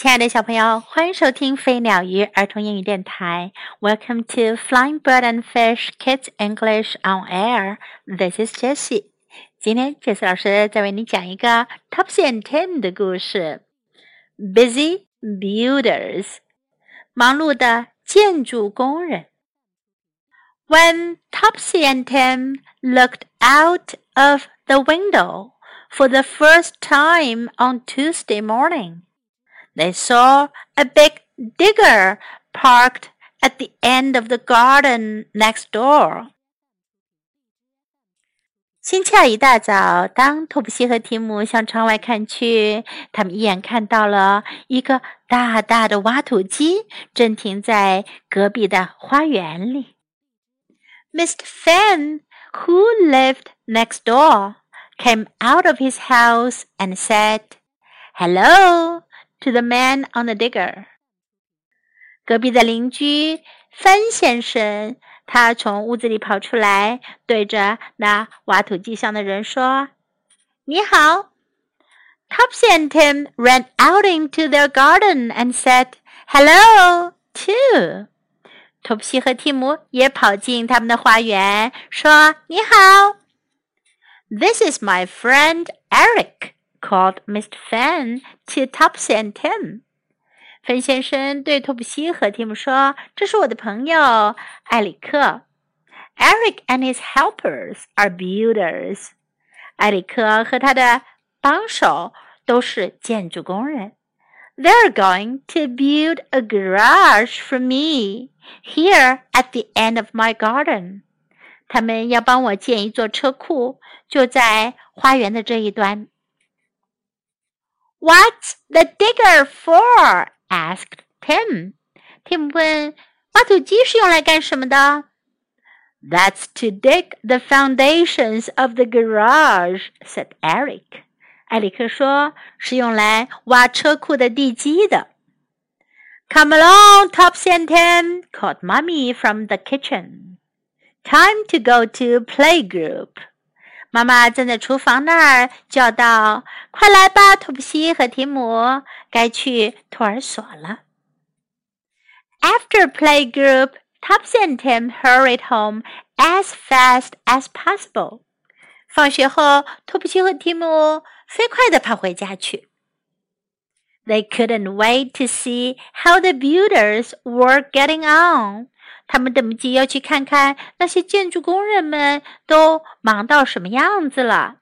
亲爱的小朋友，欢迎收听飞鸟鱼儿童英语电台。Welcome to Flying Bird and Fish Kids English on Air. This is Jessie. 今天，Jessie 老师再为你讲一个 Topsy and Tim 的故事。Busy builders，忙碌的建筑工人。When Topsy and Tim looked out of the window for the first time on Tuesday morning they saw a big digger parked at the end of the garden next door. 星期二一大早，当托普西和提姆向窗外看去，他们一眼看到了一个大大的挖土机正停在隔壁的花园里。Mr. Fan, who lived next door, came out of his house and said, "Hello." to the man on the digger。隔壁的邻居范先生，他从屋子里跑出来，对着那挖土机上的人说：“你好。” Topsy and Tim ran out into their garden and said hello too. 托普西和蒂姆也跑进他们的花园，说：“你好。” This is my friend Eric called Mr. Fan to Topsy and Tim. 芬先生对托普西和蒂姆说：“这是我的朋友埃里克。Eric and his helpers are builders. 埃里克和他的帮手都是建筑工人。They're going to build a garage for me here at the end of my garden. 他们要帮我建一座车库，就在花园的这一端。” What's the digger for? asked Tim. Tim 问：“挖土机是用来干什么的？” That's to dig the foundations of the garage," said Eric. 埃里克说：“是用来挖车库的地基的。” Come along, Topsy and Tim, called Mummy from the kitchen. Time to go to playgroup. 妈妈站在厨房那儿叫道：“快来吧，托普西和提姆，该去托儿所了。” After playgroup, Topsy and Tim hurried home as fast as possible. 放学后，托普西和提姆飞快地跑回家去。They couldn't wait to see how the builders were getting on. 他们等不及要去看看那些建筑工人们都忙到什么样子了。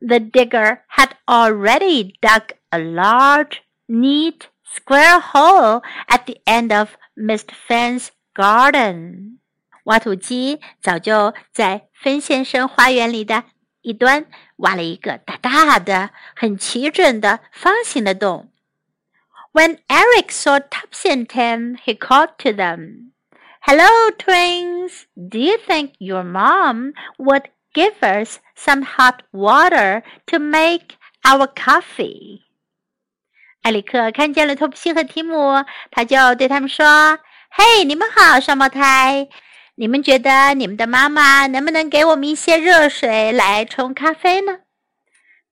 The digger had already dug a large, neat, square hole at the end of Mr. Fan's garden. 挖土机早就在芬先生花园里的一端挖了一个大大的、很齐整的方形的洞。When Eric saw Topsy and Tim, he called to them. Hello, twins! Do you think your mom would give us some hot water to make our coffee? 埃里克看见了托普西和提姆，他就对他们说：“嘿，你们好，双胞胎！你们觉得你们的妈妈能不能给我们一些热水来冲咖啡呢？”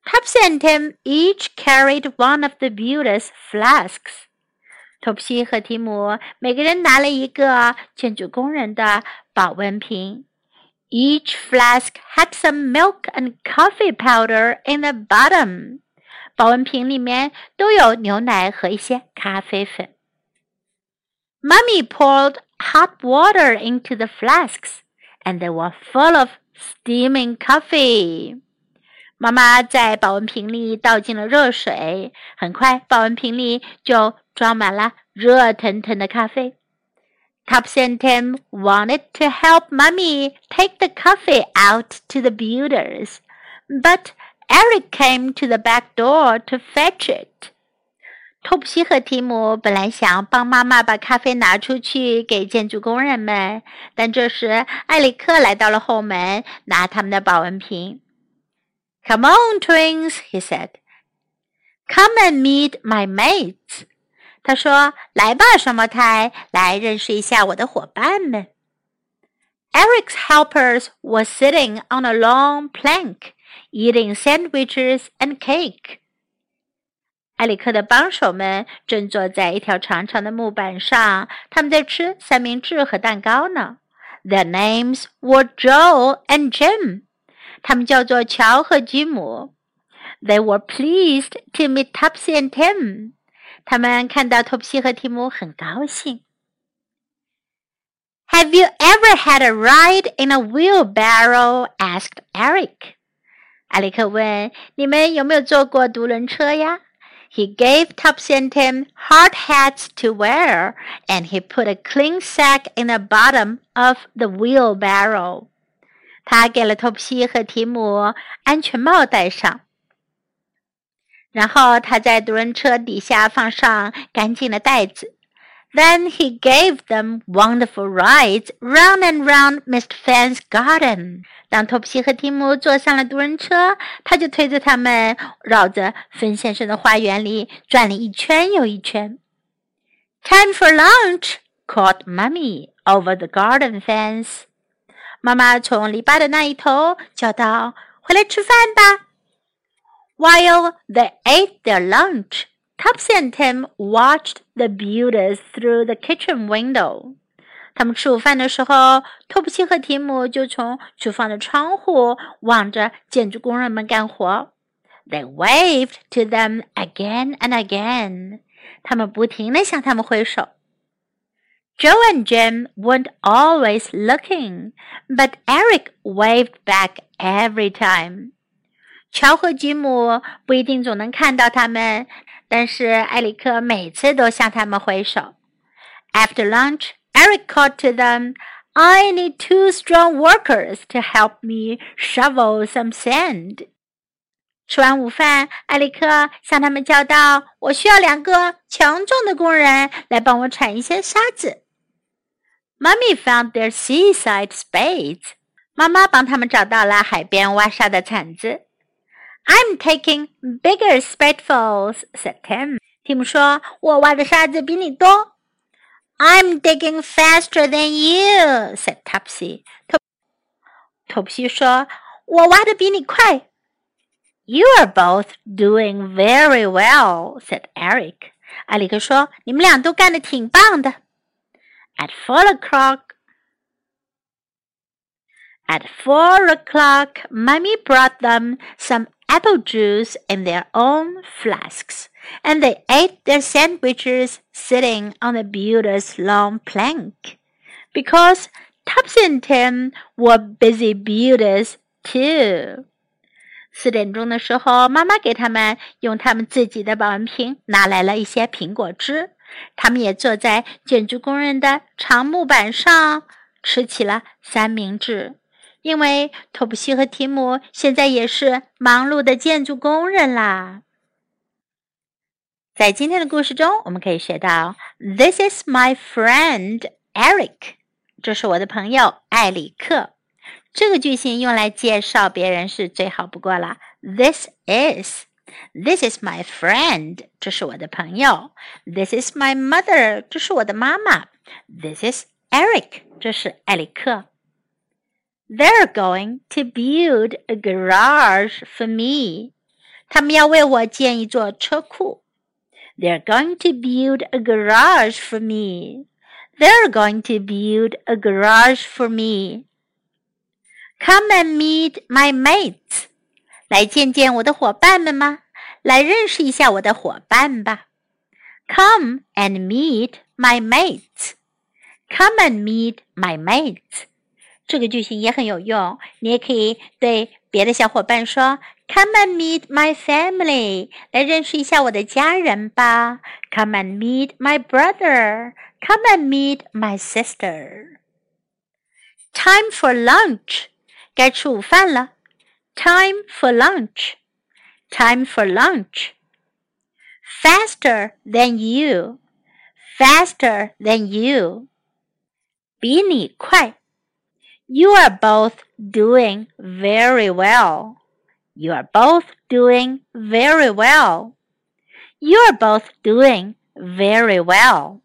Topsy and Tim each carried one of the builder's flasks. 托普西和提姆每个人拿了一个建筑工人的保温瓶。Each flask had some milk and coffee powder in the bottom。保温瓶里面都有牛奶和一些咖啡粉。Mummy poured hot water into the flasks, and they were full of steaming coffee. 妈妈在保温瓶里倒进了热水，很快保温瓶里就装满了热腾腾的咖啡。Topsy and Tim wanted to help Mummy take the coffee out to the builders, but Eric came to the back door to fetch it. 托普西和提姆本来想帮妈妈把咖啡拿出去给建筑工人们，但这时埃里克来到了后门，拿他们的保温瓶。Come on, twins, he said. Come and meet my mates. 他说：“来吧，双胞胎，来认识一下我的伙伴们。” Eric's helpers were sitting on a long plank, eating sandwiches and cake. 埃里克的帮手们正坐在一条长长的木板上，他们在吃三明治和蛋糕呢。Their names were Joe and Jim. 他们叫做乔和吉姆。They were pleased to meet Topsy and Tim。他们看到托普西和提姆很高兴。Have you ever had a ride in a wheelbarrow? asked Eric. 艾利克问：“你们有没有坐过独轮车呀？” He gave Topsy and Tim hard hats to wear, and he put a clean sack in the bottom of the wheelbarrow. 他给了托普西和提姆安全帽戴上，然后他在独轮车底下放上干净的袋子。Then he gave them wonderful rides round and round Mr. Fan's garden. 当托普西和提姆坐上了独轮车，他就推着他们绕着芬先生的花园里转了一圈又一圈。Time for lunch! called Mummy over the garden fence. 妈妈从篱笆的那一头叫道：“回来吃饭吧。” While they ate their lunch, Topsy and Tim watched the builders through the kitchen window. 他们吃午饭的时候，托普西和提姆就从厨房的窗户望着建筑工人们干活。They waved to them again and again. 他们不停地向他们挥手。Joe and Jim weren't always looking, but Eric waved back every time. 乔和吉姆不一定总能看到他们，但是埃里克每次都向他们挥手。After lunch, Eric called to them, "I need two strong workers to help me shovel some sand." 吃完午饭，埃里克向他们叫道：“我需要两个强壮的工人来帮我铲一些沙子。” Mummy found their seaside spades. 妈妈帮他们找到了海边挖沙的铲子。I'm taking bigger spadefuls," said Tim. Tim 说：“我挖的沙子比你多。” I'm digging faster than you," said Topsy. 托托普西说：“我挖的比你快。” You are both doing very well," said Eric. 艾里克说：“你们俩都干得挺棒的。” ” At four o'clock. At four o'clock, Mummy brought them some apple juice in their own flasks, and they ate their sandwiches sitting on the builder's long plank, because Topsy and Tim were busy builders too. 四点钟的时候，妈妈给他们用他们自己的保温瓶拿来了一些苹果汁。 他们也坐在建筑工人的长木板上吃起了三明治。因为托普西和提姆现在也是忙碌的建筑工人啦。在今天的故事中，我们可以学到：“This is my friend Eric。”这是我的朋友艾里克。这个句型用来介绍别人是最好不过了。This is。This is my friend。这是我的朋友。This is my mother。这是我的妈妈。This is Eric。这是艾里克。They're going to build a garage for me. 他们要为我建一座车库。They're going to build a garage for me. They're going to build a garage for me. Come and meet my mates. 来见见我的伙伴们吗？来认识一下我的伙伴吧。Come and meet my mates. Come and meet my mates. 这个句型也很有用，你也可以对别的小伙伴说：“Come and meet my family，来认识一下我的家人吧。”“Come and meet my brother，Come and meet my sister。”“Time for lunch，该吃午饭了。 ”“Time for lunch，Time for lunch。”“Faster than you，Faster than you，比你快。” You are both doing very well. You are both doing very well. You are both doing very well.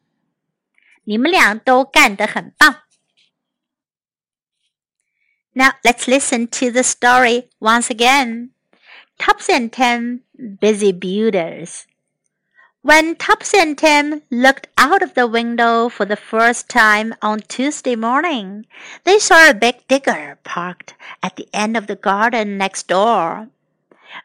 你们俩都干得很棒。 Now let's listen to the story once again. Topsy and Tim, busy builders. When Topsy and Tim looked out of the window for the first time on Tuesday morning, they saw a big digger parked at the end of the garden next door.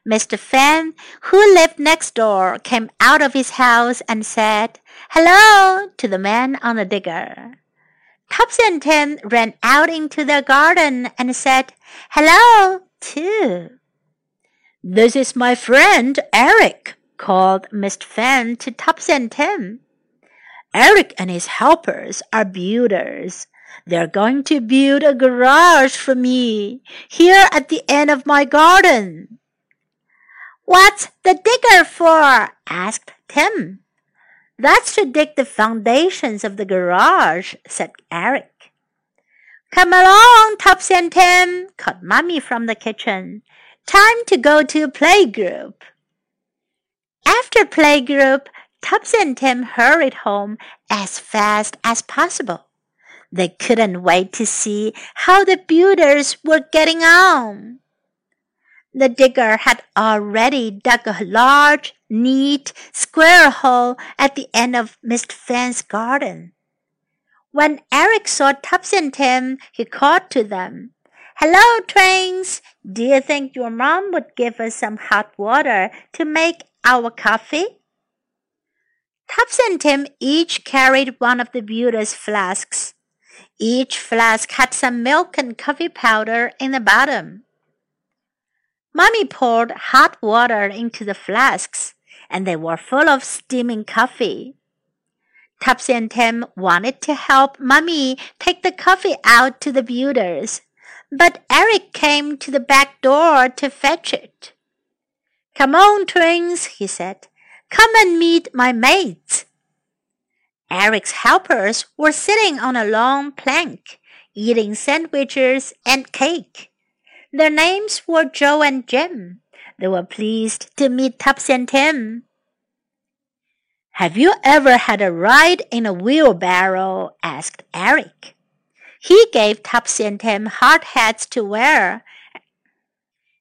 Mr. Fan, who lived next door, came out of his house and said, Hello to the man on the digger. Tim ran out into the garden and said, Hello, too. This is my friend Eric, called Mr. Fan to Topsy and Tim. Eric and his helpers are builders. They're going to build a garage for me here at the end of my garden. What's the digger for? asked Tim. That's to dig the foundations of the garage, said Eric. Come along, Topsy and Tim, called Mummy from the kitchen. Time to go to playgroup. After playgroup, Topsy and Tim hurried home as fast as possible. They couldn't wait to see how the builders were getting on. The digger had already dug a large, neat, square hole at the end of Mr. Fan's garden. When Eric saw Topsy and Tim, he called to them, Hello, twins! Do you think your mom would give us some hot water to make our coffee? Topsy and Tim each carried one of the builder's flasks. Each flask had some milk and coffee powder in the bottom. Mummy poured hot water into the flasks, and they were full of steaming coffee. Topsy and Tim wanted to help Mummy take the coffee out to the builders, but Eric came to the back door to fetch it. Come on, twins, he said. Come and meet my mates. Eric's helpers were sitting on a long plank, eating sandwiches and cake. Their names were Joe and Jim. They were pleased to meet Topsy and Tim. Have you ever had a ride in a wheelbarrow? asked Eric. He gave Topsy and Tim hard hats to wear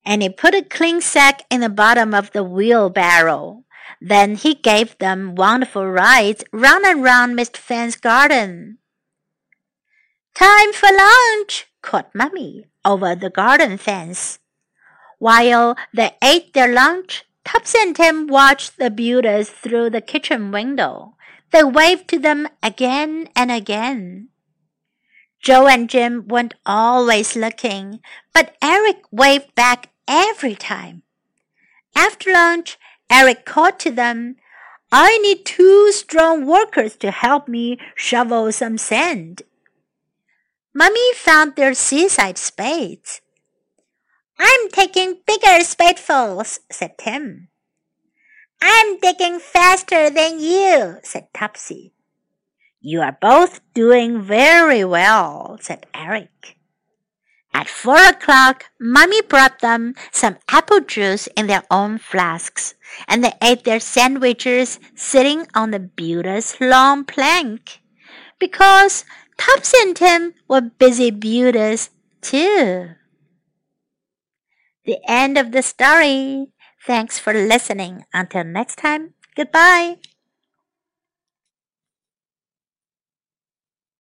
and he put a clean sack in the bottom of the wheelbarrow. Then he gave them wonderful rides round and round Mr. Fan's garden. Time for lunch, called Mummy over the garden fence. While they ate their lunch, Topsy and Tim watched the builders through the kitchen window. They waved to them again and again. Joe and Jim weren't always looking, but Eric waved back every time. After lunch, Eric called to them, I need two strong workers to help me shovel some sand. Mummy found their seaside spades. I'm taking bigger spadefuls, said Tim. I'm digging faster than you, said Topsy. You are both doing very well, said Eric. At four o'clock, Mummy brought them some apple juice in their own flasks, and they ate their sandwiches sitting on the builder's long plank, because Topsy and Tim were busy builders too. The end of the story. Thanks for listening. Until next time, goodbye.